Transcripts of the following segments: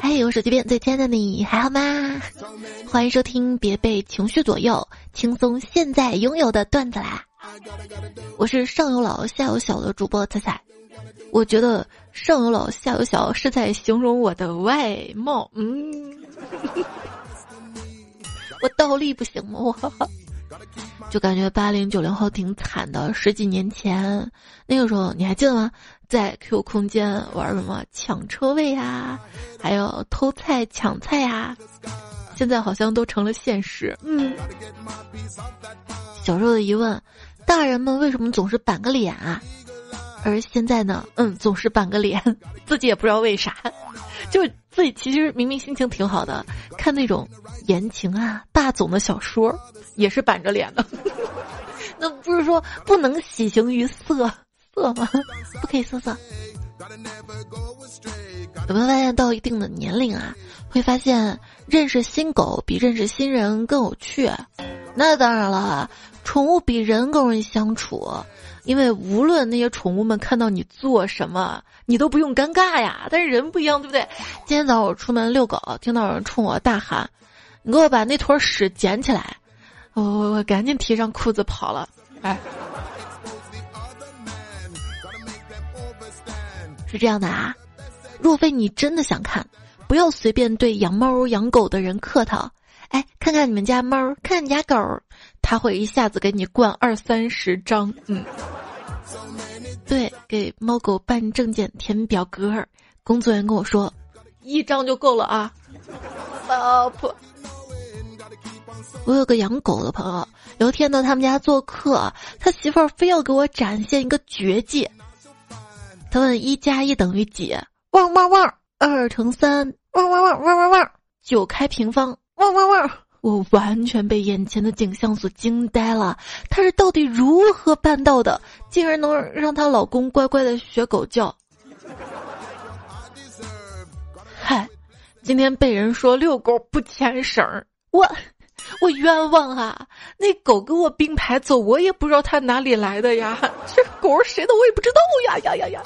嗨，我手机边最亲爱的你还好吗？欢迎收听，别被情绪左右，轻松现在拥有的段子啦！我是上有老下有小的主播彩彩，我觉得上有老下有小是在形容我的外貌。嗯，我倒立不行吗？我。就感觉八零九零后挺惨的。十几年前，那个时候你还记得吗？在 Q 空间玩什么抢车位呀，还有偷菜抢菜呀，现在好像都成了现实。嗯，小时候的疑问：大人们为什么总是板个脸啊？而现在呢？嗯，总是板个脸，自己也不知道为啥。就自己其实明明心情挺好的，看那种言情啊、霸总的小说，也是板着脸的。那不是说不能喜形于色色吗？不可以色色。有没有发现到一定的年龄啊，会发现认识新狗比认识新人更有趣？那当然了，宠物比人更容易相处。因为无论那些宠物们看到你做什么，你都不用尴尬呀。但是人不一样，对不对？今天早上我出门遛狗，听到有人冲我大喊：“你给我把那坨屎捡起来！”我我赶紧提上裤子跑了。哎，是这样的啊。若非你真的想看，不要随便对养猫养狗的人客套。哎，看看你们家猫，看你家狗。他会一下子给你灌二三十张，嗯，对，给猫狗办证件填表格，工作人员跟我说，一张就够了啊，老婆。我有个养狗的朋友，有一天到他们家做客，他媳妇儿非要给我展现一个绝技。他问一加一等于几？汪汪汪！二乘三，汪汪汪汪汪汪！九开平方，汪汪汪！我完全被眼前的景象所惊呆了，她是到底如何办到的，竟然能让她老公乖乖的学狗叫？嗨，今天被人说遛狗不牵绳儿，我我冤枉啊！那狗跟我并排走，我也不知道它哪里来的呀，这狗是谁的我也不知道呀呀呀呀！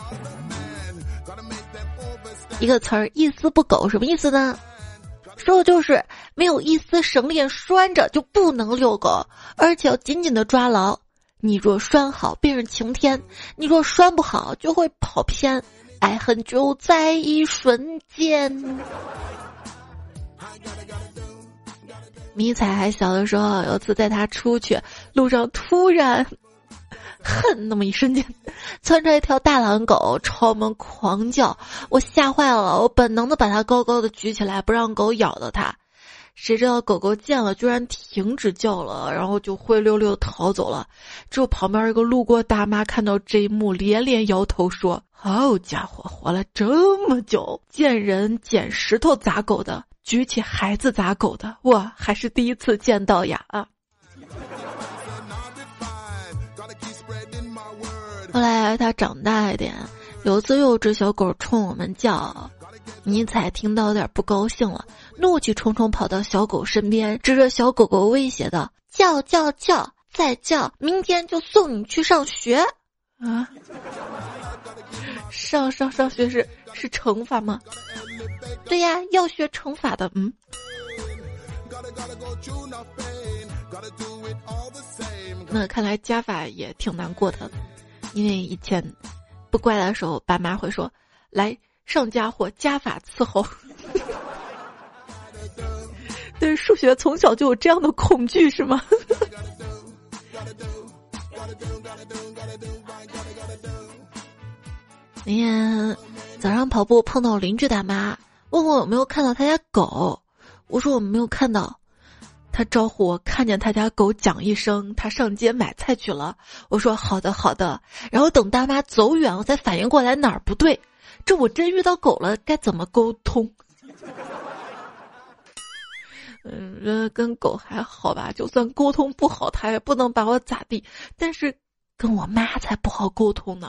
一个词儿一丝不苟，什么意思呢？说的就是没有一丝绳链拴着就不能遛狗，而且要紧紧的抓牢。你若拴好，便是晴天；你若拴不好，就会跑偏。爱恨就在一瞬间。迷彩还小的时候，有一次带他出去，路上突然。恨那么一瞬间，窜出来一条大狼狗朝我们狂叫，我吓坏了，我本能的把它高高的举起来，不让狗咬到它。谁知道狗狗见了，居然停止叫了，然后就灰溜溜逃走了。之后旁边一个路过大妈看到这一幕，连连摇头说：“好家伙，活了这么久，见人捡石头砸狗的，举起孩子砸狗的，我还是第一次见到呀！”啊。后来他长大一点，有次又有只小狗冲我们叫，尼采听到有点不高兴了，怒气冲冲跑到小狗身边，指着小狗狗威胁道：“叫叫叫，再叫，明天就送你去上学。”啊，上上上学是是惩罚吗？对呀，要学惩罚的。嗯。那看来加法也挺难过的。因为以前不乖的时候，爸妈会说：“来上家伙，加法伺候。”对数学从小就有这样的恐惧是吗？那天早上跑步碰到邻居大妈，问我有没有看到他家狗，我说我没有看到。他招呼我看见他家狗讲一声，他上街买菜去了。我说好的好的，然后等大妈走远，我才反应过来哪儿不对。这我真遇到狗了，该怎么沟通？嗯，跟狗还好吧，就算沟通不好，他也不能把我咋地。但是跟我妈才不好沟通呢，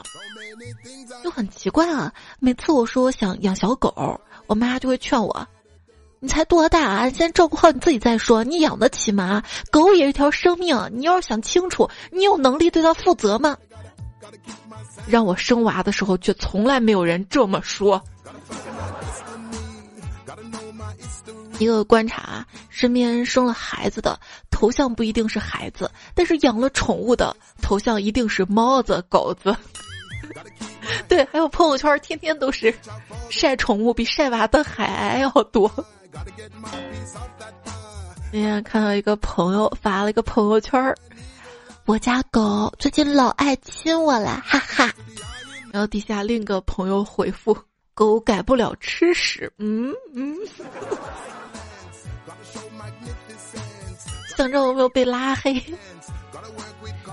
就很奇怪啊。每次我说我想养小狗，我妈就会劝我。你才多大啊！先照顾好你自己再说。你养得起吗？狗也是一条生命，你要是想清楚，你有能力对它负责吗？让我生娃的时候，却从来没有人这么说。一个观察，身边生了孩子的头像不一定是孩子，但是养了宠物的头像一定是猫子、狗子。对，还有朋友圈天天都是晒宠物，比晒娃的还要多。那天看到一个朋友发了一个朋友圈我家狗最近老爱亲我了，哈哈。然后底下另一个朋友回复：狗改不了吃屎。嗯嗯。想知道有没有被拉黑？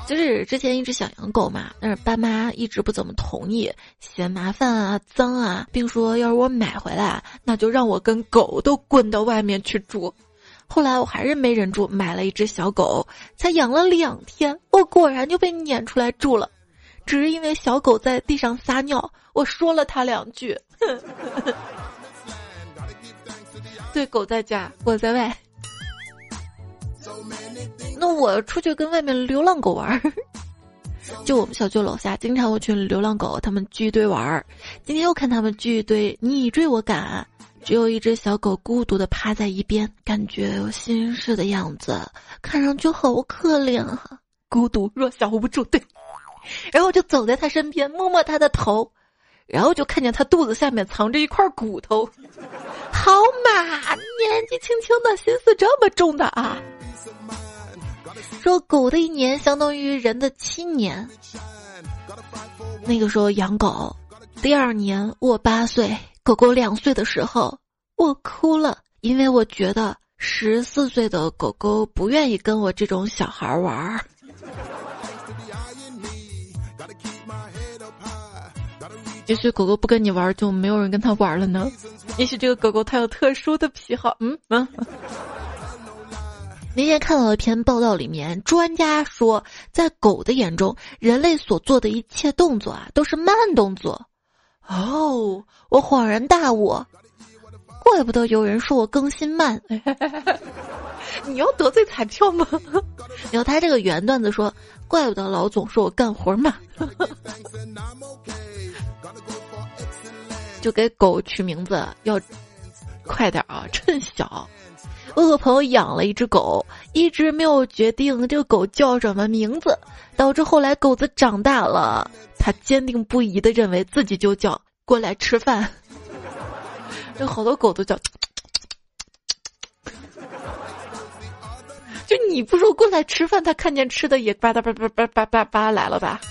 就是之前一直想养狗嘛，但是爸妈一直不怎么同意，嫌麻烦啊、脏啊，并说要是我买回来，那就让我跟狗都滚到外面去住。后来我还是没忍住，买了一只小狗，才养了两天，我果然就被撵出来住了，只是因为小狗在地上撒尿，我说了它两句。对，狗在家，我在外。那我出去跟外面流浪狗玩儿，就我们小区楼下经常有群流浪狗，他们聚一堆玩儿。今天又看他们聚一堆，你追我赶，只有一只小狗孤独的趴在一边，感觉有心事的样子，看上去好可怜啊，孤独弱小无助。对，然后就走在他身边，摸摸他的头，然后就看见他肚子下面藏着一块骨头。好嘛，年纪轻轻的心思这么重的啊！说狗的一年相当于人的七年。那个时候养狗，第二年我八岁，狗狗两岁的时候，我哭了，因为我觉得十四岁的狗狗不愿意跟我这种小孩玩儿。也许狗狗不跟你玩，就没有人跟他玩了呢。也许这个狗狗它有特殊的癖好。嗯嗯。那天看到一篇报道，里面专家说，在狗的眼中，人类所做的一切动作啊，都是慢动作。哦，我恍然大悟，怪不得有人说我更新慢。你要得罪彩票吗？然后他这个原段子说，怪不得老总说我干活慢。就给狗取名字要快点啊，趁小。我和朋友养了一只狗，一直没有决定这个狗叫什么名字，导致后来狗子长大了，他坚定不移的认为自己就叫过来吃饭。有好多狗都叫，就你不说过来吃饭，它看见吃的也吧嗒吧吧吧吧吧吧来了吧？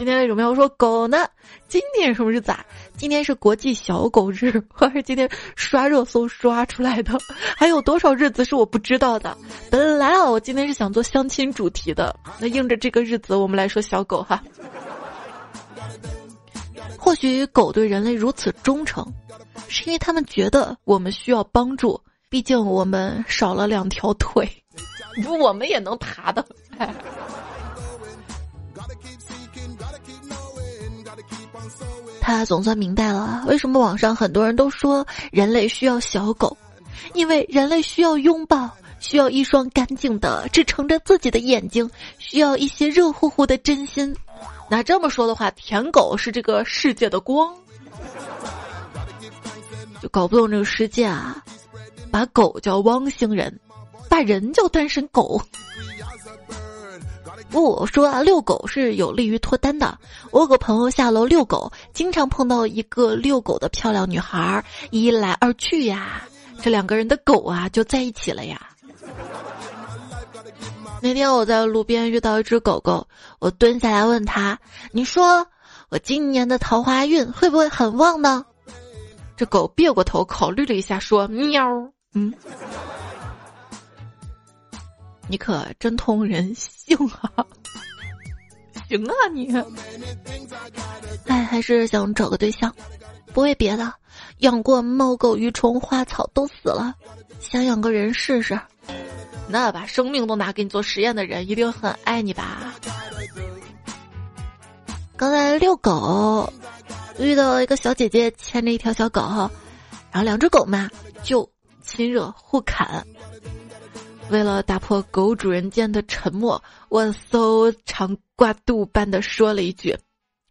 今天为什么要说狗呢？今天什么日子啊？今天是国际小狗日，我是今天刷热搜刷出来的。还有多少日子是我不知道的？本来啊，我今天是想做相亲主题的，那应着这个日子，我们来说小狗哈。或许狗对人类如此忠诚，是因为他们觉得我们需要帮助，毕竟我们少了两条腿，不，我们也能爬的。他总算明白了为什么网上很多人都说人类需要小狗，因为人类需要拥抱，需要一双干净的支撑着自己的眼睛，需要一些热乎乎的真心。那这么说的话，舔狗是这个世界的光，就搞不懂这个世界啊！把狗叫汪星人，把人叫单身狗。不说啊，遛狗是有利于脱单的。我有个朋友下楼遛狗，经常碰到一个遛狗的漂亮女孩，一来二去呀，这两个人的狗啊就在一起了呀。那天我在路边遇到一只狗狗，我蹲下来问他：“你说我今年的桃花运会不会很旺呢？”这狗别过头考虑了一下，说：“喵，嗯。”你可真通人性啊！行啊你，哎，还是想找个对象，不为别的，养过猫狗鱼虫花草都死了，想养个人试试。那把生命都拿给你做实验的人，一定很爱你吧？刚才遛狗，遇到一个小姐姐牵着一条小狗，然后两只狗嘛就亲热互啃。为了打破狗主人间的沉默，我搜肠挂肚般的说了一句：“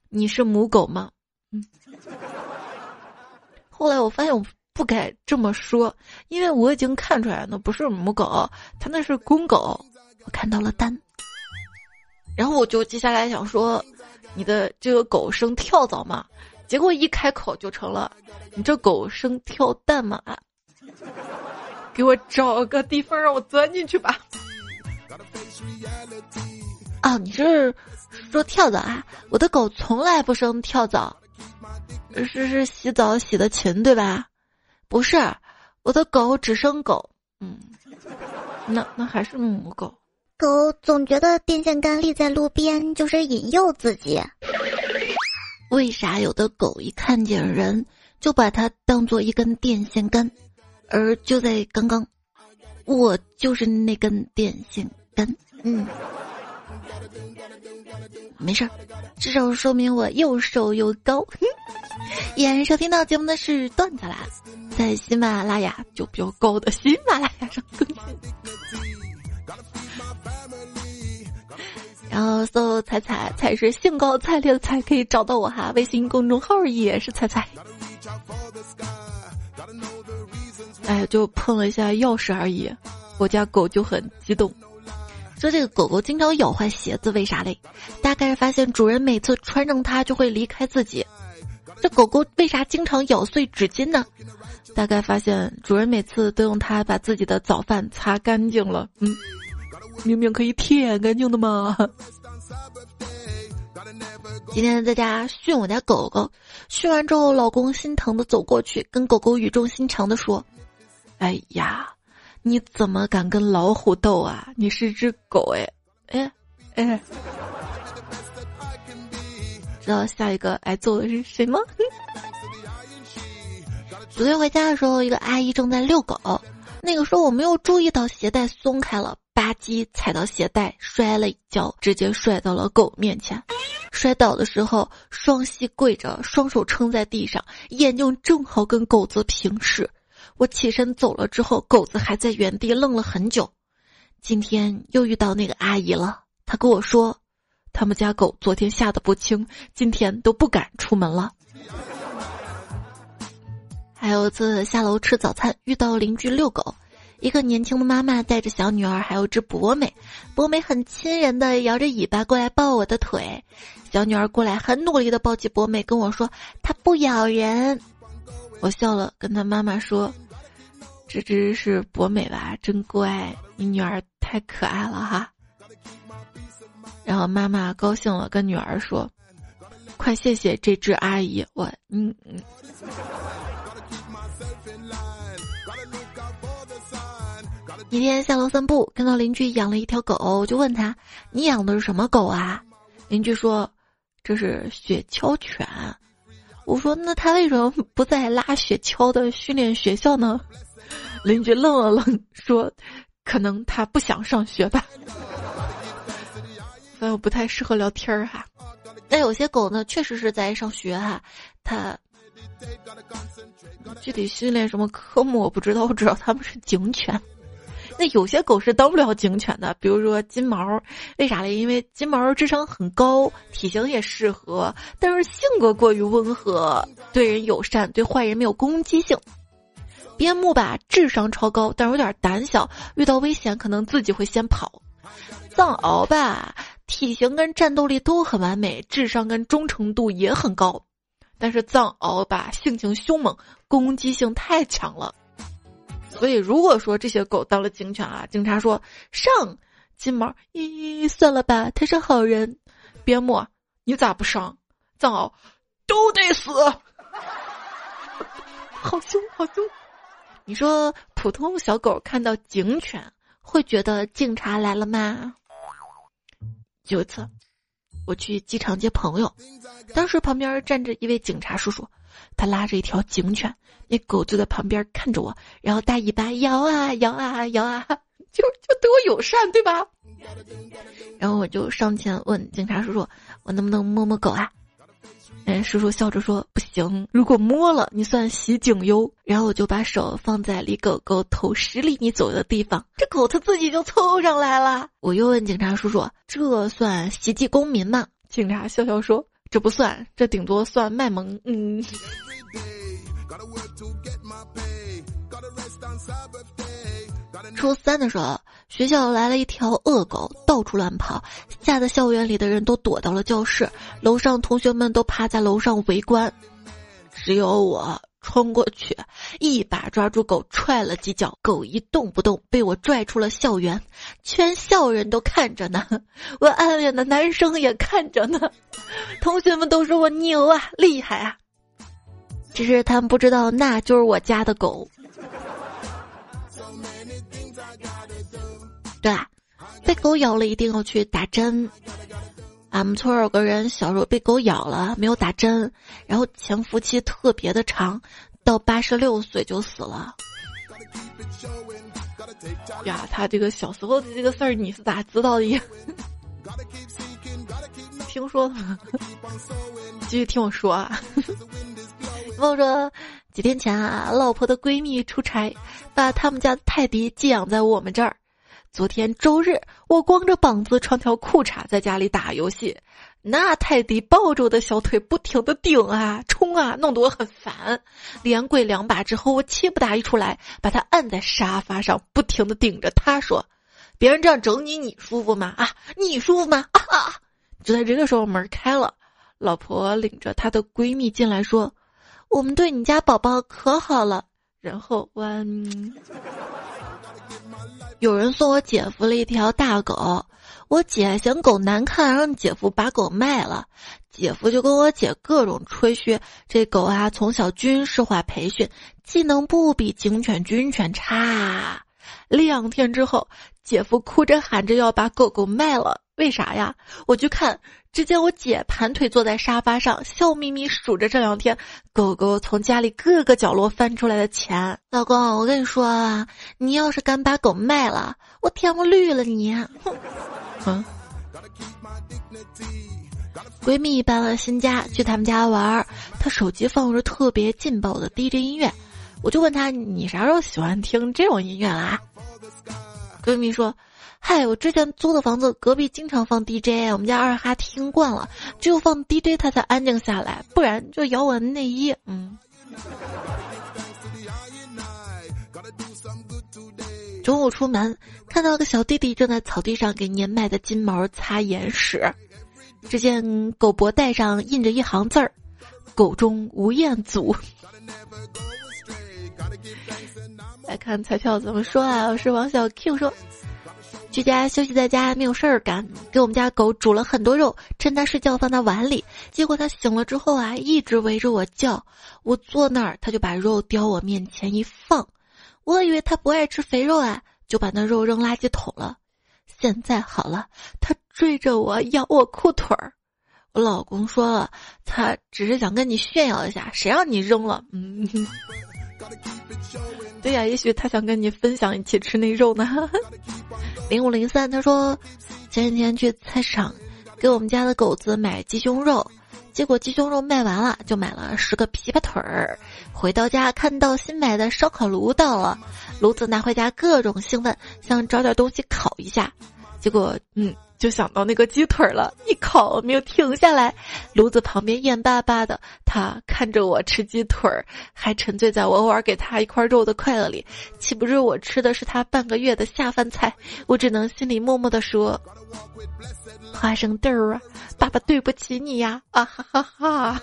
你是母狗吗？”嗯。后来我发现我不该这么说，因为我已经看出来那不是母狗，它那是公狗。我看到了蛋，然后我就接下来想说，你的这个狗生跳蚤吗？结果一开口就成了，你这狗生跳蛋吗？啊！给我找个地方让我钻进去吧。哦，你是说跳蚤啊？我的狗从来不生跳蚤，是是洗澡洗的勤对吧？不是，我的狗只生狗。嗯，那那还是母狗。狗总觉得电线杆立在路边就是引诱自己。为啥有的狗一看见人就把它当做一根电线杆？而就在刚刚，我就是那根电线杆。嗯。没事儿，至少说明我又瘦又高。依然收听到节目的是段子啦，在喜马拉雅就比较高的喜马拉雅上更新。然后搜“彩彩彩”是兴高采烈的“彩”，可以找到我哈。微信公众号也是“彩彩”。哎，就碰了一下钥匙而已，我家狗就很激动。说这个狗狗经常咬坏鞋子，为啥嘞？大概是发现主人每次穿上它就会离开自己。这狗狗为啥经常咬碎纸巾呢？大概发现主人每次都用它把自己的早饭擦干净了。嗯，明明可以舔干净的嘛。今天在家训我家狗狗，训完之后，老公心疼的走过去，跟狗狗语重心长的说：“哎呀。”你怎么敢跟老虎斗啊？你是只狗哎，哎，哎，知道下一个挨揍的是谁吗？昨天回家的时候，一个阿姨正在遛狗，那个时候我没有注意到鞋带松开了，吧唧踩到鞋带，摔了一跤，直接摔到了狗面前。摔倒的时候，双膝跪着，双手撑在地上，眼睛正好跟狗子平视。我起身走了之后，狗子还在原地愣了很久。今天又遇到那个阿姨了，她跟我说，他们家狗昨天吓得不轻，今天都不敢出门了。还有次下楼吃早餐，遇到邻居遛狗，一个年轻的妈妈带着小女儿，还有只博美，博美很亲人的摇着尾巴过来抱我的腿，小女儿过来很努力的抱起博美，跟我说它不咬人。我笑了，跟他妈妈说：“这只是博美吧，真乖，你女儿太可爱了哈。”然后妈妈高兴了，跟女儿说：“快谢谢这只阿姨，我嗯嗯。”一天下楼散步，看到邻居养了一条狗，就问他：“你养的是什么狗啊？”邻居说：“这是雪橇犬。”我说：“那他为什么不在拉雪橇的训练学校呢？”邻居愣了愣，说：“可能他不想上学吧。”反正不太适合聊天儿哈。那有些狗呢，确实是在上学哈。它具体训练什么科目我不知道，我知道他们是警犬。那有些狗是当不了警犬的，比如说金毛，为啥嘞？因为金毛智商很高，体型也适合，但是性格过于温和，对人友善，对坏人没有攻击性。边牧吧，智商超高，但有点胆小，遇到危险可能自己会先跑。藏獒吧，体型跟战斗力都很完美，智商跟忠诚度也很高，但是藏獒吧，性情凶猛，攻击性太强了。所以，如果说这些狗当了警犬啊，警察说上金毛，咦，算了吧，他是好人。边牧，你咋不上？藏獒，都得死。好凶，好凶！你说普通小狗看到警犬会觉得警察来了吗？有一次，我去机场接朋友，当时旁边站着一位警察叔叔。他拉着一条警犬，那狗就在旁边看着我，然后大尾巴摇啊摇啊摇啊，就就对我友善，对吧？然后我就上前问警察叔叔：“我能不能摸摸狗啊？”哎，叔叔笑着说：“不行，如果摸了，你算袭警哟。”然后我就把手放在离狗狗头十厘米左右的地方，这狗它自己就凑上来了。我又问警察叔叔：“这算袭击公民吗？”警察笑笑说。这不算，这顶多算卖萌。嗯，初三的时候，学校来了一条恶狗，到处乱跑，吓得校园里的人都躲到了教室，楼上同学们都趴在楼上围观，只有我冲过去，一把抓住狗，踹了几脚，狗一动不动，被我拽出了校园，全校人都看着呢，我暗恋的男生也看着呢，同学们都说我牛啊，厉害啊，只是他们不知道那就是我家的狗。对，被狗咬了一定要去打针。俺们村有个人小时候被狗咬了，没有打针，然后潜伏期特别的长，到八十六岁就死了。呀，他这个小时候的这个事儿你是咋知道的呀？听说。继续听我说啊。我说，几天前啊，老婆的闺蜜出差，把他们家泰迪寄养在我们这儿。昨天周日，我光着膀子穿条裤衩在家里打游戏，那泰迪抱着我的小腿不停的顶啊冲啊，弄得我很烦。连跪两把之后，我气不打一处来，把他按在沙发上，不停的顶着他说：“别人这样整你，你舒服吗？啊，你舒服吗？”啊！就在这个时候，门开了，老婆领着她的闺蜜进来说：“我们对你家宝宝可好了。”然后我。有人送我姐夫了一条大狗，我姐嫌狗难看，让姐夫把狗卖了。姐夫就跟我姐各种吹嘘，这狗啊从小军事化培训，技能不比警犬、军犬差。两天之后，姐夫哭着喊着要把狗狗卖了。为啥呀？我去看，只见我姐盘腿坐在沙发上，笑眯眯数着这两天狗狗从家里各个角落翻出来的钱。老公，我跟你说啊，你要是敢把狗卖了，我天我绿了你！哼。闺蜜搬了新家，去他们家玩，她手机放着特别劲爆的 DJ 音乐，我就问她，你啥时候喜欢听这种音乐啦？闺蜜说。嗨，我之前租的房子隔壁经常放 DJ，我们家二哈听惯了，只有放 DJ 他才安静下来，不然就咬我内衣。嗯。中午出门，看到个小弟弟正在草地上给年迈的金毛擦眼屎，只见狗脖带上印着一行字儿：“狗中吴彦祖。”来看彩票怎么说啊？我是王小 Q 说。居家休息在家没有事儿干，给我们家狗煮了很多肉，趁它睡觉放在碗里。结果它醒了之后啊，一直围着我叫。我坐那儿，它就把肉叼我面前一放。我以为它不爱吃肥肉啊，就把那肉扔垃圾桶了。现在好了，它追着我咬我裤腿儿。我老公说了，他只是想跟你炫耀一下，谁让你扔了？嗯，对呀，也许他想跟你分享一起吃那肉呢。零五零三，他说前几天去菜市场给我们家的狗子买鸡胸肉，结果鸡胸肉卖完了，就买了十个琵琶腿儿。回到家看到新买的烧烤炉到了，炉子拿回家各种兴奋，想找点东西烤一下，结果嗯。就想到那个鸡腿了，一口没有停下来，炉子旁边眼巴巴的，他看着我吃鸡腿儿，还沉醉在我偶尔给他一块肉的快乐里，岂不是我吃的是他半个月的下饭菜？我只能心里默默的说：“花生豆儿啊，爸爸对不起你呀！”啊哈哈哈。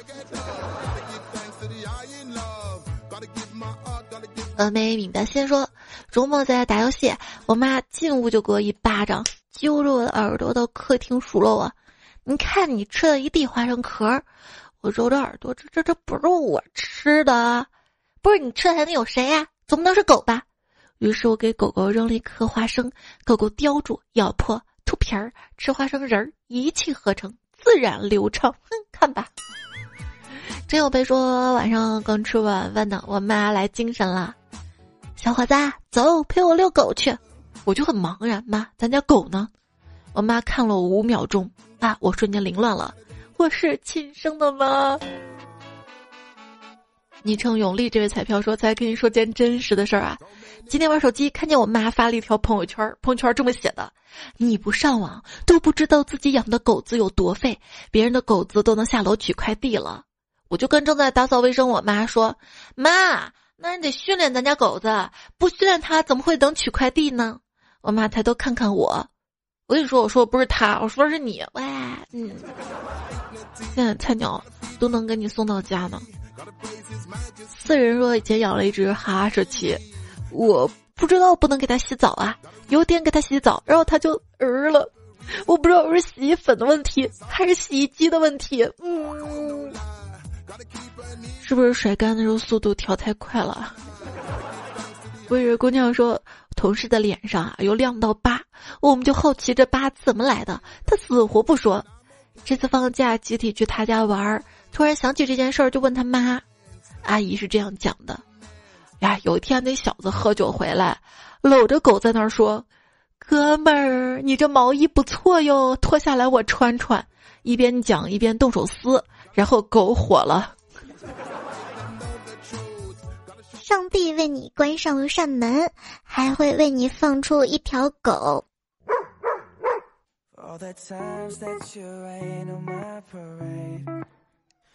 峨眉敏的先说，周末在家打游戏，我妈进屋就给我一巴掌。揪着我的耳朵到客厅数落我：“你看你吃了一地花生壳。”我揉着耳朵：“这这这不是我吃的，不是你吃的还能有谁呀？总不能是狗吧？”于是我给狗狗扔了一颗花生，狗狗叼住咬破吐皮儿吃花生仁儿，一气呵成，自然流畅。哼，看吧。真有被说晚上刚吃晚饭呢，我妈来精神了，小伙子，走，陪我遛狗去。我就很茫然，妈，咱家狗呢？我妈看了我五秒钟，啊，我瞬间凌乱了，我是亲生的吗？昵称永利这位彩票说：“再跟你说件真实的事儿啊，今天玩手机看见我妈发了一条朋友圈，朋友圈这么写的：你不上网都不知道自己养的狗子有多废，别人的狗子都能下楼取快递了。我就跟正在打扫卫生我妈说：“妈，那你得训练咱家狗子，不训练它怎么会等取快递呢？”我妈抬头看看我，我跟你说，我说的不是他，我说的是你。喂，嗯，现在菜鸟都能给你送到家呢。四人说以前养了一只哈士奇，我不知道不能给它洗澡啊。有点给它洗澡，然后它就儿了，我不知道是洗衣粉的问题还是洗衣机的问题。嗯，是不是甩干的时候速度调太快了？我以为姑娘说同事的脸上啊有亮到疤，我们就好奇这疤怎么来的，他死活不说。这次放假集体去他家玩儿，突然想起这件事儿，就问他妈。阿姨是这样讲的：呀，有一天那小子喝酒回来，搂着狗在那儿说：“哥们儿，你这毛衣不错哟，脱下来我穿穿。”一边讲一边动手撕，然后狗火了。上帝为你关上一扇门，还会为你放出一条狗。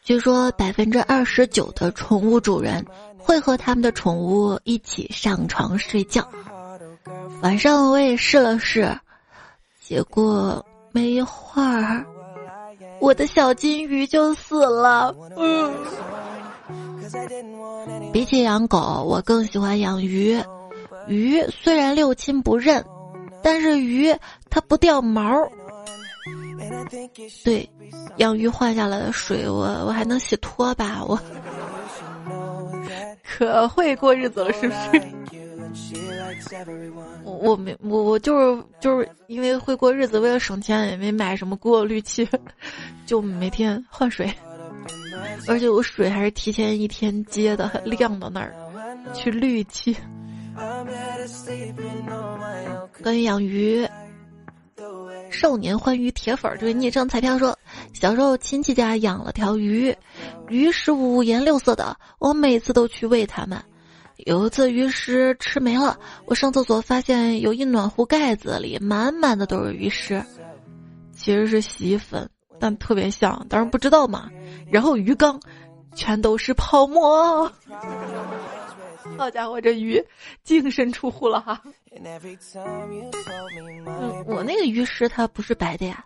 据说百分之二十九的宠物主人会和他们的宠物一起上床睡觉。晚上我也试了试，结果没一会儿，我的小金鱼就死了。嗯。比起养狗，我更喜欢养鱼。鱼虽然六亲不认，但是鱼它不掉毛。对，养鱼换下来的水，我我还能洗拖把，我可会过日子了，是不是？我我没我我就是就是因为会过日子，为了省钱也没买什么过滤器，就每天换水。而且我水还是提前一天接的，晾到那儿，去滤器。关于养鱼，少年欢愉铁粉这位昵称彩票说，小时候亲戚家养了条鱼，鱼食五颜六色的，我每次都去喂它们。有一次鱼食吃没了，我上厕所发现有一暖壶盖子里满满的都是鱼食，其实是洗衣粉。但特别像，当然不知道嘛。然后鱼缸全都是泡沫，好家伙，这鱼净身出户了哈。嗯，我那个鱼食它不是白的呀。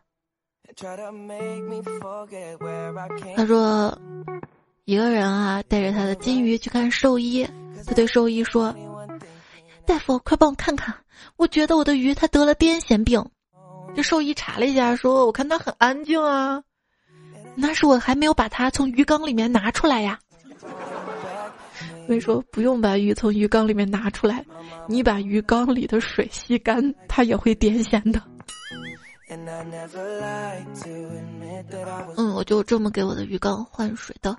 他说，一个人啊带着他的金鱼去看兽医，他对兽医说：“大夫，快帮我看看，我觉得我的鱼它得了癫痫病。”这兽医查了一下，说：“我看它很安静啊，那是我还没有把它从鱼缸里面拿出来呀。”所以说不用把鱼从鱼缸里面拿出来，你把鱼缸里的水吸干，它也会癫痫的。嗯，我就这么给我的鱼缸换水的，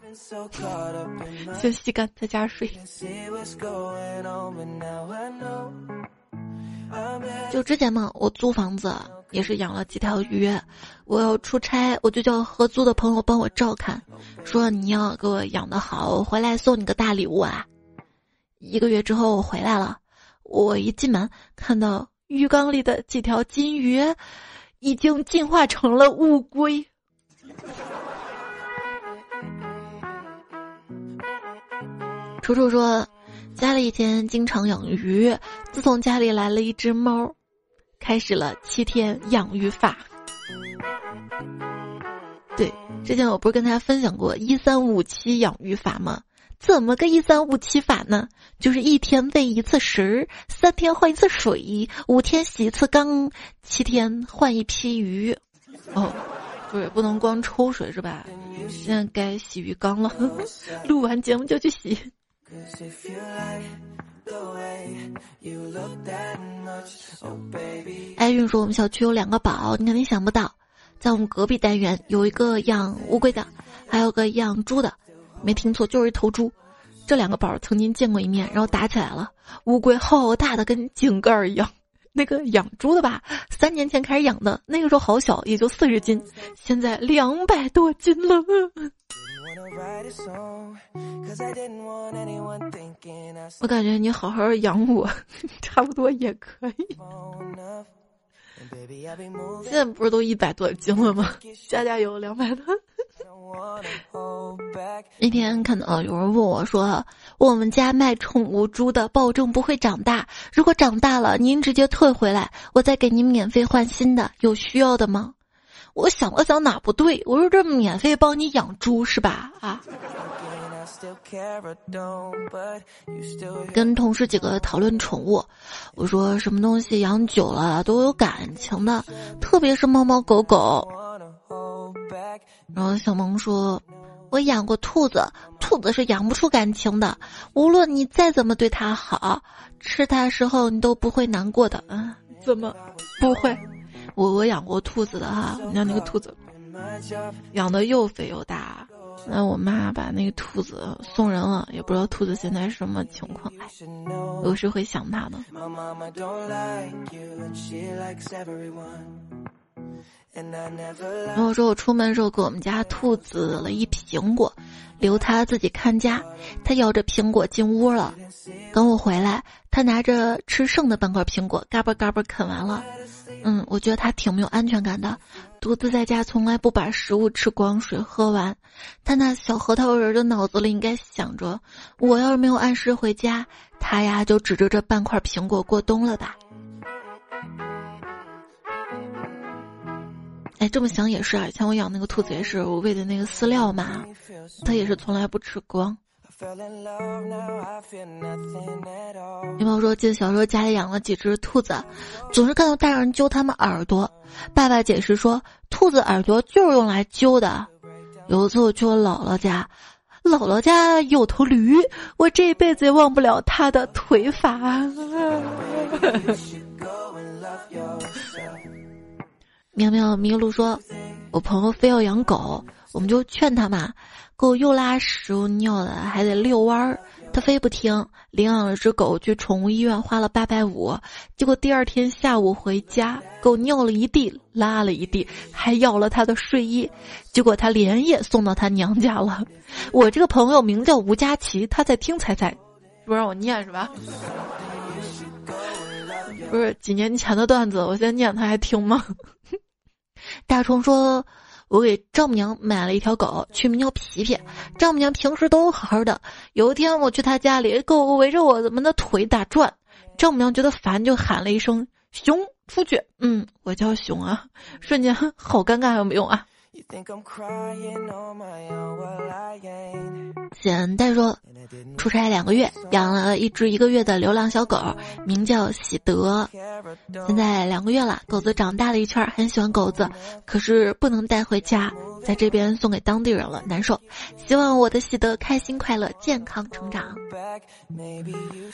先吸干再加水。就之前嘛，我租房子也是养了几条鱼，我要出差，我就叫合租的朋友帮我照看，说你要给我养的好，我回来送你个大礼物啊。一个月之后我回来了，我一进门看到浴缸里的几条金鱼，已经进化成了乌龟。楚楚说。家里以前经常养鱼，自从家里来了一只猫，开始了七天养鱼法。对，之前我不是跟大家分享过一三五七养鱼法吗？怎么个一三五七法呢？就是一天喂一次食，三天换一次水，五天洗一次缸，七天换一批鱼。哦，对，不能光抽水是吧？现在该洗鱼缸了，录完节目就去洗。艾韵说：“我们小区有两个宝，你肯定想不到，在我们隔壁单元有一个养乌龟的，还有个养猪的。没听错，就是一头猪。这两个宝曾经见过一面，然后打起来了。乌龟好大的，跟井盖儿一样。那个养猪的吧，三年前开始养的，那个时候好小，也就四十斤，现在两百多斤了。”我感觉你好好养我，差不多也可以。现在不是都一百多斤了吗？加加油，两百多。那天看到有人问我说：“我们家卖宠物猪的，保证不会长大。如果长大了，您直接退回来，我再给您免费换新的。有需要的吗？”我想了想，哪不对？我说这免费帮你养猪是吧？啊！跟同事几个讨论宠物，我说什么东西养久了都有感情的，特别是猫猫狗狗。然后小萌说：“我养过兔子，兔子是养不出感情的，无论你再怎么对它好，吃它时候你都不会难过的。”啊，怎么不会？我我养过兔子的哈，你看那个兔子养的又肥又大。那我妈把那个兔子送人了，也不知道兔子现在什么情况。有时会想它的。然后说我出门的时候给我们家兔子了一苹果，留它自己看家。它咬着苹果进屋了，等我回来，它拿着吃剩的半块苹果，嘎巴嘎巴啃完了。嗯，我觉得它挺没有安全感的，独自在家从来不把食物吃光，水喝完。他那小核桃仁的脑子里应该想着，我要是没有按时回家，他呀就指着这半块苹果过冬了吧。哎，这么想也是啊。以前我养那个兔子也是，我喂的那个饲料嘛，它也是从来不吃光。你朋友说，记得小时候家里养了几只兔子，总是看到大人揪它们耳朵。爸爸解释说，兔子耳朵就是用来揪的。有一次我去我姥姥家，姥姥家有头驴，我这辈子也忘不了它的腿法。苗苗迷路说：“我朋友非要养狗，我们就劝他嘛。狗又拉屎又尿的，还得遛弯儿，他非不听。领养了只狗去宠物医院，花了八百五。结果第二天下午回家，狗尿了一地，拉了一地，还咬了他的睡衣。结果他连夜送到他娘家了。我这个朋友名叫吴佳琪，他在听彩彩，不让我念是吧？不是几年前的段子，我先念，他还听吗？”大虫说：“我给丈母娘买了一条狗，取名叫皮皮。丈母娘平时都好好的，有一天我去她家里，狗围着我们的腿打转。丈母娘觉得烦，就喊了一声‘熊出去’。嗯，我叫熊啊，瞬间好尴尬，有没有啊？”简代说，出差两个月，养了一只一个月的流浪小狗，名叫喜德。现在两个月了，狗子长大了一圈，很喜欢狗子，可是不能带回家，在这边送给当地人了，难受。希望我的喜德开心快乐，健康成长。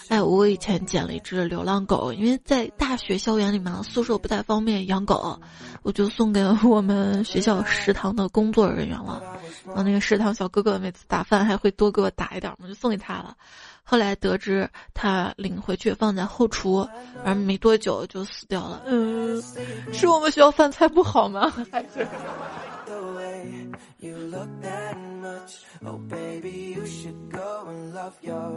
哎，我以前捡了一只流浪狗，因为在大学校园里面宿舍不太方便养狗，我就送给我们学校食堂的工作人员了。然后那个食堂小哥哥每次打饭还会多给我打一点嘛，就送给他了。后来得知他领回去放在后厨，而没多久就死掉了。嗯，是我们学校饭菜不好吗？还是？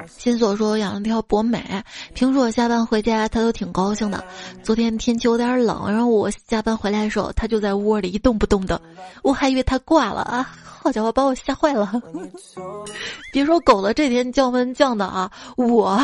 新所说养了条博美，平时我下班回家，它都挺高兴的。昨天天气有点冷，然后我下班回来的时候，它就在窝里一动不动的，我还以为它挂了啊！好家伙，把我吓坏了。别说狗了，这天降温降的啊，我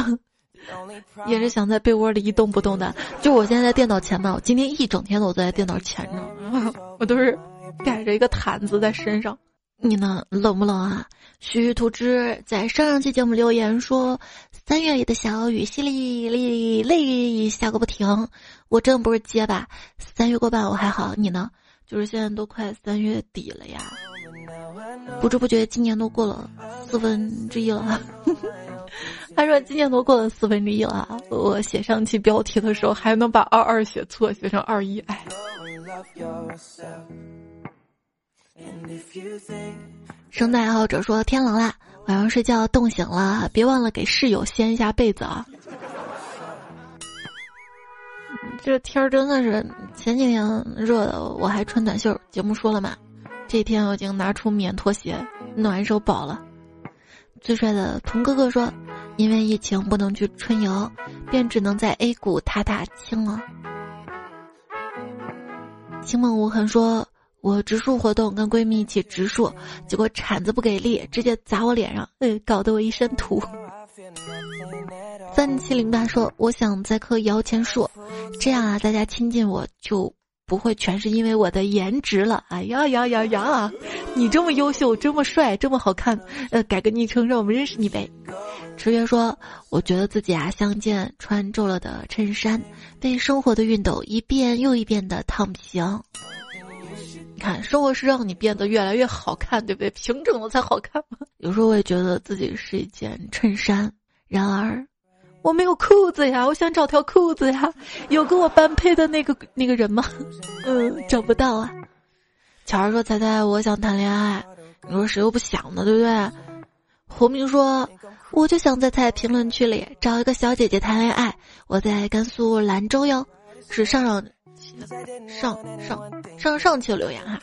也是想在被窝里一动不动的。就我现在在电脑前嘛，我今天一整天都在电脑前呢，我都是。盖着一个毯子在身上，你呢？冷不冷啊？徐图之在上上期节目留言说，三月里的小雨淅沥沥沥下个不停。我真不是结巴，三月过半我还好，你呢？就是现在都快三月底了呀，不知不觉今年都过了四分之一了。他说今年都过了四分之一了，我写上期标题的时候还能把二二写错，写成二一，哎。圣诞爱好者说：“天冷了，晚上睡觉冻醒了，别忘了给室友掀一下被子啊！”这天儿真的是前几天热的，我还穿短袖。节目说了嘛，这天我已经拿出棉拖鞋暖手宝了。最帅的童哥哥说：“因为疫情不能去春游，便只能在 A 股踏踏青了。”清梦无痕说。我植树活动跟闺蜜一起植树，结果铲子不给力，直接砸我脸上，呃，搞得我一身土。三七零八说：“我想栽棵摇钱树，这样啊，大家亲近我就不会全是因为我的颜值了。”哎呀呀呀呀！你这么优秀，这么帅，这么好看，呃，改个昵称让我们认识你呗。池月说：“我觉得自己啊，像件穿皱了的衬衫，被生活的熨斗一遍又一遍的烫平。”看，生活是让你变得越来越好看，对不对？平整了才好看吗？有时候我也觉得自己是一件衬衫，然而我没有裤子呀，我想找条裤子呀。有跟我般配的那个那个人吗？嗯，找不到啊。巧儿说：“猜猜，我想谈恋爱。”你说谁又不想呢？对不对？胡明说：“我就想在在评论区里找一个小姐姐谈恋爱。我在甘肃兰州哟，是上上。”上上上上期的留言哈，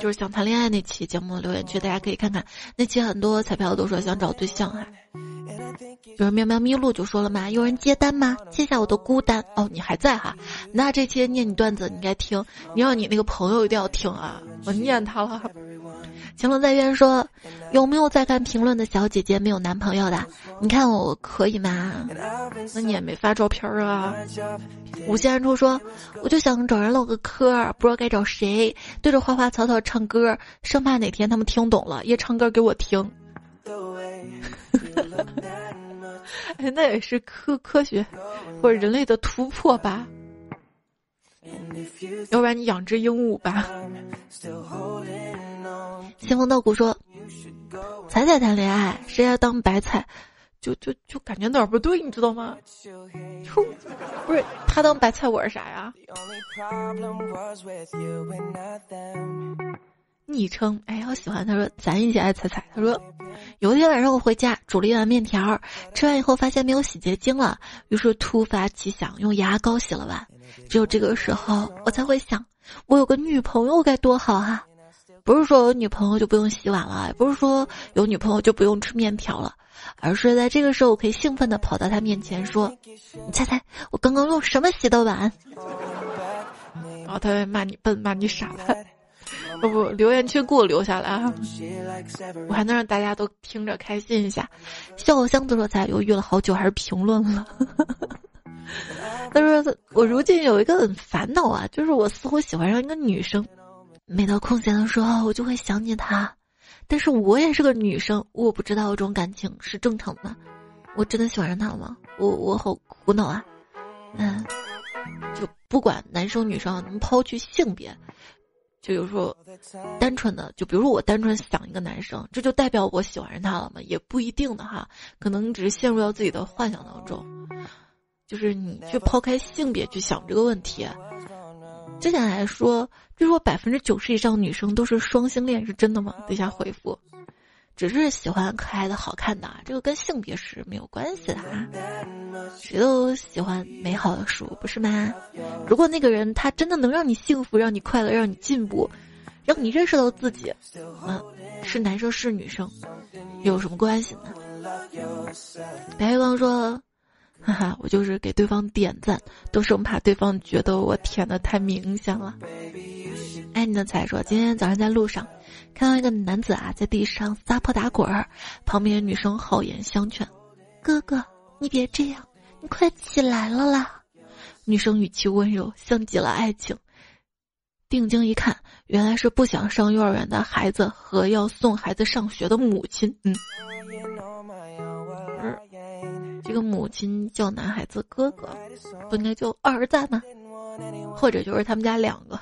就是想谈恋爱那期节目留言区，大家可以看看那期很多彩票都说想找对象哈。比如喵喵咪路就说了嘛，有人接单吗？接下我的孤单哦，你还在哈？那这期念你段子你应该听，你让你那个朋友一定要听啊，我念他了。晴乐在院说：“有没有在看评论的小姐姐没有男朋友的？你看我可以吗？那你也没发照片啊。”无限暗处说：“我就想找人唠个嗑，不知道该找谁，对着花花草草唱歌，生怕哪天他们听懂了也唱歌给我听。哎，那也是科科学或者人类的突破吧？要不然你养只鹦鹉吧。”仙风道骨说：“彩彩谈恋爱，谁要当白菜，就就就感觉哪儿不对，你知道吗？不是他当白菜，我是啥呀？昵称哎，我喜欢。他说咱一起爱彩彩。他说有一天晚上我回家煮了一碗面条，吃完以后发现没有洗洁精了，于是突发奇想用牙膏洗了碗。只有这个时候我才会想，我有个女朋友该多好啊！”不是说有女朋友就不用洗碗了，也不是说有女朋友就不用吃面条了，而是在这个时候，我可以兴奋的跑到他面前说：“你猜猜我刚刚用什么洗的碗？”然后他会骂你笨，骂你傻。不不，留言区给我留下来啊！我还能让大家都听着开心一下。笑箱子说：“才犹豫了好久，还是评论了。”他说：“我如今有一个很烦恼啊，就是我似乎喜欢上一个女生。”每到空闲的时候，我就会想起他，但是我也是个女生，我不知道这种感情是正常的？我真的喜欢上他了吗？我我好苦恼啊！嗯，就不管男生女生，能抛去性别，就有时候单纯的，就比如说我单纯想一个男生，这就代表我喜欢上他了吗？也不一定的哈，可能只是陷入到自己的幻想当中。就是你去抛开性别去想这个问题。之前来说，据说百分之九十以上女生都是双性恋，是真的吗？底下回复，只是喜欢可爱的好看的，这个跟性别是没有关系的啊。谁都喜欢美好的事物，不是吗？如果那个人他真的能让你幸福，让你快乐，让你进步，让你认识到自己，嗯，是男生是女生，有什么关系呢？白月光说。哈哈，我就是给对方点赞，都生怕对方觉得我舔的太明显了。爱你的彩说，今天早上在路上，看到一个男子啊在地上撒泼打滚儿，旁边女生好言相劝：“哥哥，你别这样，你快起来了啦。”女生语气温柔，像极了爱情。定睛一看，原来是不想上幼儿园的孩子和要送孩子上学的母亲。嗯。一个母亲叫男孩子哥哥，不应该叫儿子吗？或者就是他们家两个，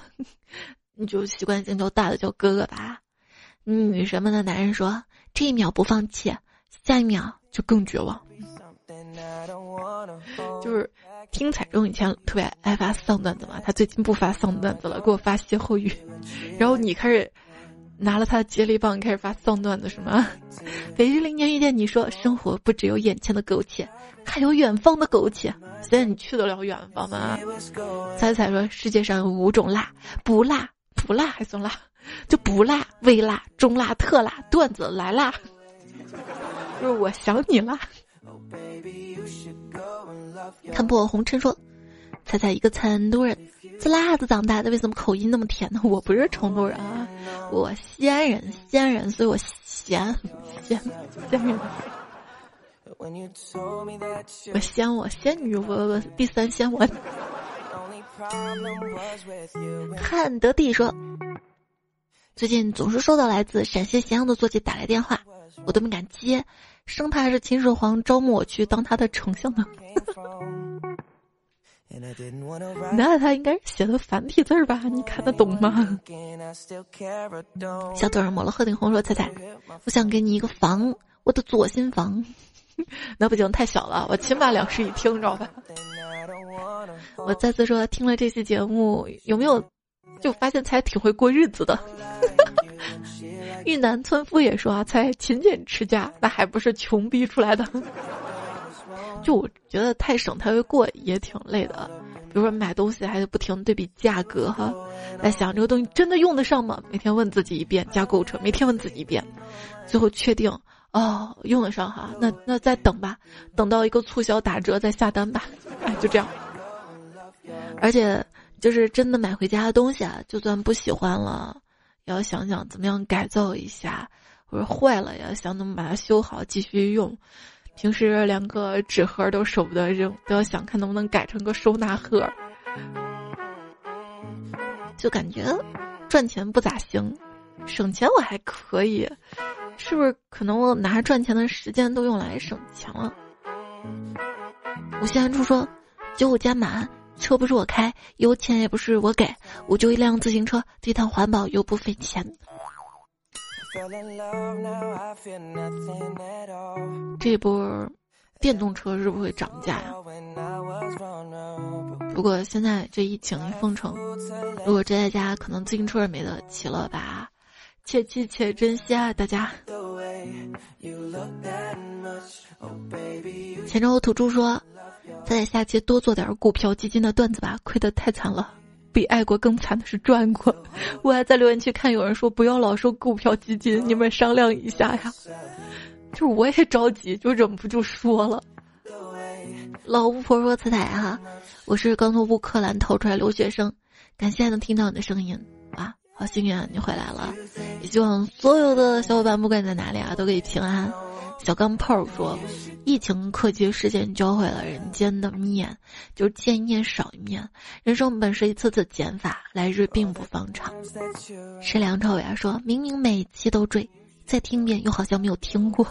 你就习惯性叫大的叫哥哥吧。女神们的男人说：“这一秒不放弃，下一秒就更绝望。”就是听彩中以前特别爱发丧段子嘛，他最近不发丧段子了，给我发歇后语，然后你开始。拿了他的接力棒开始发丧段子是吗？北日零年遇见你说生活不只有眼前的苟且，还有远方的苟且。现在你去得了远方吗？彩彩说世界上有五种辣，不辣不辣还算辣，就不辣、微辣、中辣、特辣。段子来啦，就是我想你啦。看破红尘说。猜猜一个成都人，吃辣子长大的，为什么口音那么甜呢？我不是成都人啊，我西安人，西安人，所以我咸咸咸人。我仙我仙女，我我第三仙我。汉德弟说，最近总是收到来自陕西咸阳的座机打来电话，我都没敢接，生怕是秦始皇招募我去当他的丞相呢。那他应该是写的繁体字吧？你看得懂吗？小嘴儿抹了鹤顶红说：“彩彩，我想给你一个房，我的左心房。”那不行，太小了，我起码两室一厅，知道吧？我再次说，听了这期节目，有没有就发现才挺会过日子的？玉南村夫也说啊，才勤俭持家，那还不是穷逼出来的？就我觉得太省太会过也挺累的，比如说买东西还得不停对比价格哈，在想这个东西真的用得上吗？每天问自己一遍，加购物车每天问自己一遍，最后确定。哦，用得上哈，那那再等吧，等到一个促销打折再下单吧，哎，就这样。而且就是真的买回家的东西啊，就算不喜欢了，也要想想怎么样改造一下，或者坏了呀，想怎么把它修好继续用。平时连个纸盒都舍不得扔，都要想看能不能改成个收纳盒。就感觉赚钱不咋行，省钱我还可以。是不是可能我拿赚钱的时间都用来省钱了？我现在就说九五加满，车不是我开，油钱也不是我给，我就一辆自行车，这趟环保又不费钱。这波电动车是不是会涨价呀？不过现在这疫情一封城，如果宅在家，可能自行车也没得骑了吧。切记且珍惜啊，大家！前周土猪说：“咱在下期多做点股票基金的段子吧，亏得太惨了。比爱国更惨的是赚过。”我还在留言区看有人说：“不要老说股票基金，你们商量一下呀。”就是我也着急，就忍不住说了。老巫婆说：“彩彩哈，我是刚从乌克兰逃出来留学生，感谢能听到你的声音啊。”好幸运啊，你回来了！也希望所有的小伙伴，不管你在哪里啊，都可以平安。小钢炮说：“疫情科技事件教会了人间的面，就是见一面少一面。人生本是一次次减法，来日并不方长。”是梁朝伟说：“明明每期都追，再听遍又好像没有听过，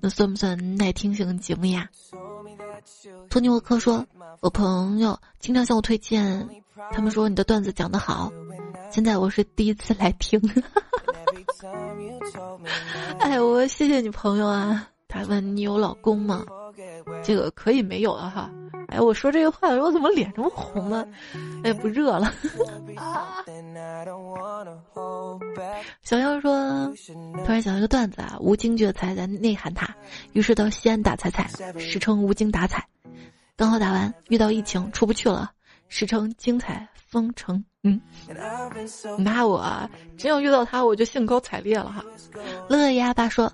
那算不算耐听型节目呀？”托尼沃克说：“我朋友经常向我推荐，他们说你的段子讲得好。”现在我是第一次来听，哎，我谢谢你朋友啊。他问你有老公吗？这个可以没有了哈。哎，我说这个话的时候怎么脸这么红呢？哎，不热了。小妖说，突然想到一个段子啊，吴京觉得彩在内涵他，于是到西安打彩彩，史称吴京打彩。刚好打完，遇到疫情出不去了，史称精彩封城。嗯，那我真要遇到他，我就兴高采烈了哈。乐呀爸说，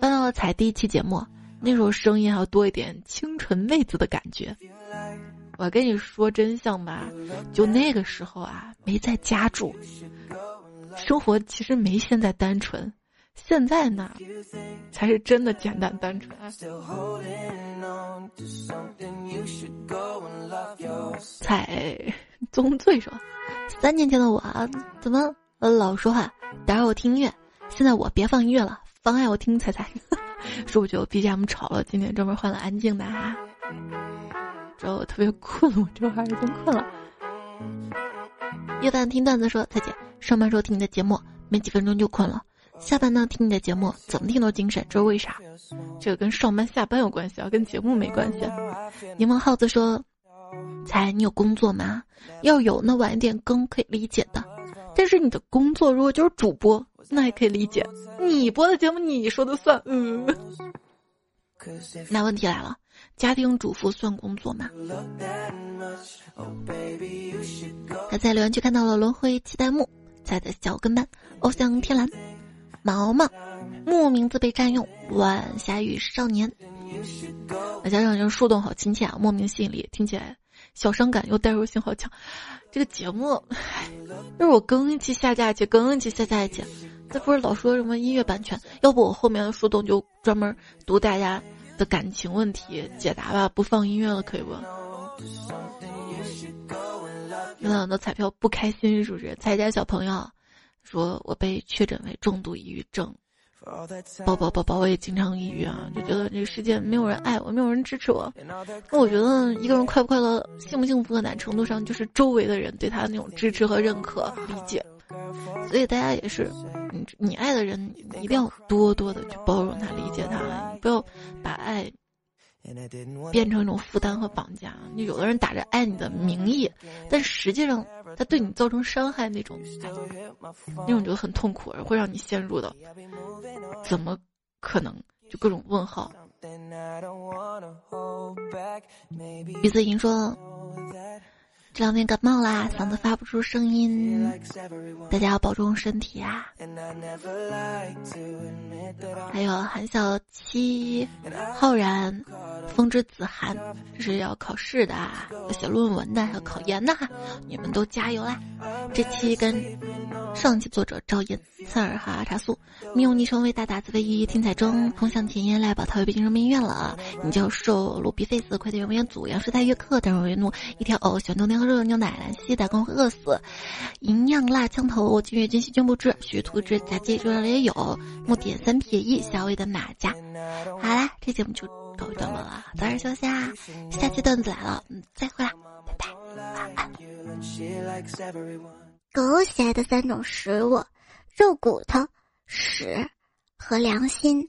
翻到了彩第一期节目，那时候声音还要多一点清纯妹子的感觉。我跟你说真相吧，就那个时候啊，没在家住，生活其实没现在单纯。现在呢，才是真的简单单纯。彩宗罪说。三年前的我啊怎么老说话打扰我听音乐？现在我别放音乐了，妨碍我听彩彩。是不是觉得 BGM 吵了？今天专门换了安静的哈。主要我特别困，我这会儿已经困了。夜半听段子说，彩姐上班时候听你的节目，没几分钟就困了；下班呢听你的节目，怎么听都精神，这是为啥？这个跟上班下班有关系啊，跟节目没关系。柠檬耗子说。猜你有工作吗？要有，那晚一点更可以理解的。但是你的工作如果就是主播，那也可以理解。你播的节目你说的算。嗯。那问题来了，家庭主妇算工作吗？他在留言区看到了轮回期待木，在的小跟班，偶像天蓝，毛毛，木名字被占用，晚霞与少年。再加上就树洞好亲切啊，莫名吸引力，听起来小伤感又代入性好强。这个节目，就是我更一期下架去，更一期下架一期。这不是老说什么音乐版权？要不我后面的树洞就专门读大家的感情问题解答吧，不放音乐了，可以不？有很多彩票不开心，是不是？彩家小朋友说我被确诊为重度抑郁症。宝宝宝宝，我也经常抑郁啊，就觉得这个世界没有人爱我，没有人支持我。那我觉得一个人快不快乐、幸不幸福，很大程度上就是周围的人对他那种支持和认可、理解。所以大家也是，你你爱的人一定要多多的去包容他、理解他，不要把爱。变成一种负担和绑架。你有的人打着爱你的名义，但实际上他对你造成伤害那种，那种就很痛苦，而会让你陷入的。怎么可能？就各种问号。于子莹说。这两天感冒啦，嗓子发不出声音，大家要保重身体啊！还有韩小七、浩然、风之子涵，这是要考试的，要写论文的，要考研的，你们都加油啦！这期跟上期作者赵岩、三儿哈茶素，命用昵称为大大紫飞鱼听彩中，风向前沿来宝桃被病人民医院了，你叫瘦鲁比 face，快点原文组，杨世泰约克，但是为怒，一条藕，喜欢冬天喝。热牛奶，兰溪打工会饿死，营养辣枪头，我今月金细菌不知，许图之假借这也有，木点三撇一，小伟的马甲。好啦，这节目就告一段落了，早点休息啊！下期段子来了，嗯，再会啦，拜拜，晚安。狗喜爱的三种食物：肉骨头、屎和良心。